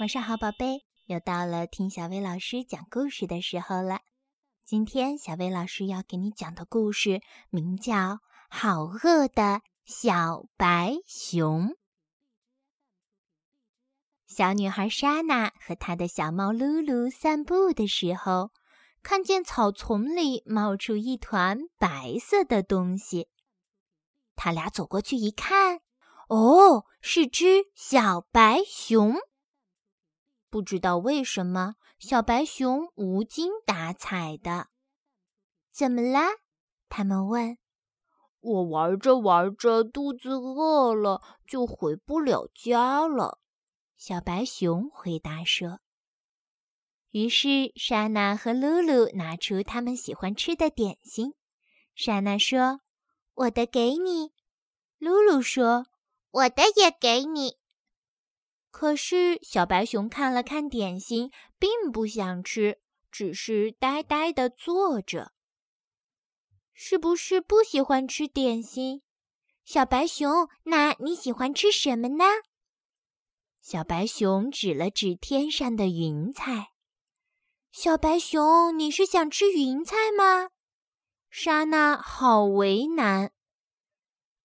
晚上好，宝贝，又到了听小薇老师讲故事的时候了。今天小薇老师要给你讲的故事名叫《好饿的小白熊》。小女孩莎娜和她的小猫露露散步的时候，看见草丛里冒出一团白色的东西。他俩走过去一看，哦，是只小白熊。不知道为什么，小白熊无精打采的。怎么啦？他们问。我玩着玩着，肚子饿了，就回不了家了。小白熊回答说。于是，莎娜和露露拿出他们喜欢吃的点心。莎娜说：“我的给你。”露露说：“我的也给你。”可是，小白熊看了看点心，并不想吃，只是呆呆地坐着。是不是不喜欢吃点心？小白熊，那你喜欢吃什么呢？小白熊指了指天上的云彩。小白熊，你是想吃云彩吗？莎娜好为难。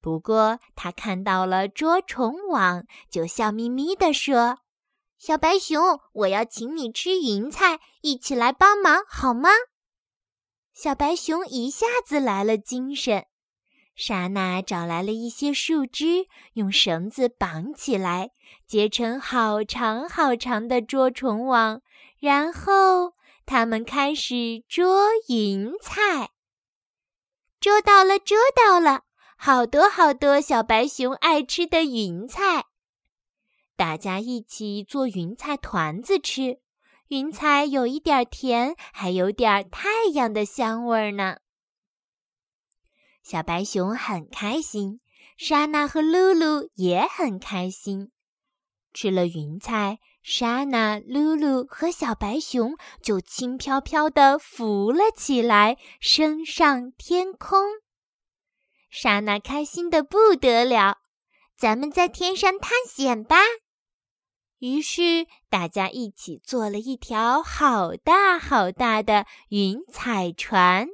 不过，他看到了捉虫网，就笑眯眯地说：“小白熊，我要请你吃云彩，一起来帮忙好吗？”小白熊一下子来了精神。莎娜找来了一些树枝，用绳子绑起来，结成好长好长的捉虫网，然后他们开始捉云彩。捉到了，捉到了！好多好多小白熊爱吃的云彩，大家一起做云彩团子吃。云彩有一点甜，还有点太阳的香味儿呢。小白熊很开心，莎娜和露露也很开心。吃了云彩，莎娜、露露和小白熊就轻飘飘地浮了起来，升上天空。莎娜开心的不得了，咱们在天上探险吧！于是大家一起做了一条好大好大的云彩船，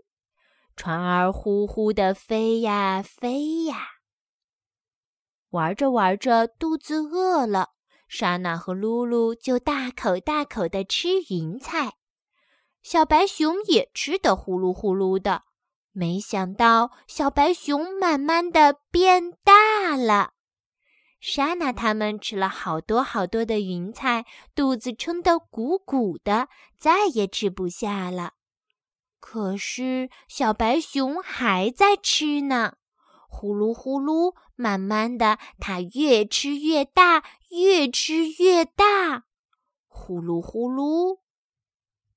船儿呼呼地飞呀飞呀。玩着玩着，肚子饿了，莎娜和露露就大口大口地吃云彩，小白熊也吃得呼噜呼噜的。没想到，小白熊慢慢的变大了。莎娜他们吃了好多好多的云彩，肚子撑得鼓鼓的，再也吃不下了。可是小白熊还在吃呢，呼噜呼噜，慢慢的，它越吃越大，越吃越大，呼噜呼噜。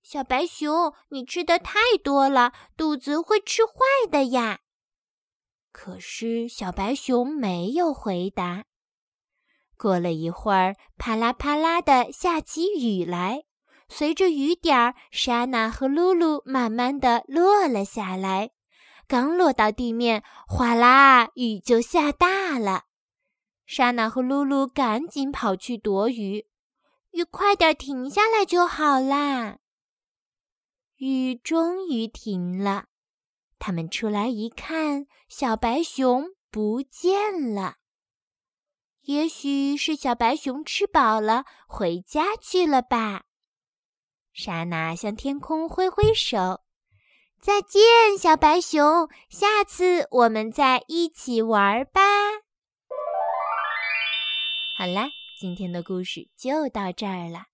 小白熊，你吃的太多了，肚子会吃坏的呀。可是小白熊没有回答。过了一会儿，啪啦啪啦的下起雨来，随着雨点儿，莎娜和露露慢慢的落了下来。刚落到地面，哗啦，雨就下大了。莎娜和露露赶紧跑去躲雨，雨快点停下来就好啦。雨终于停了，他们出来一看，小白熊不见了。也许是小白熊吃饱了，回家去了吧。莎娜向天空挥挥手：“再见，小白熊，下次我们再一起玩吧。”好啦，今天的故事就到这儿了。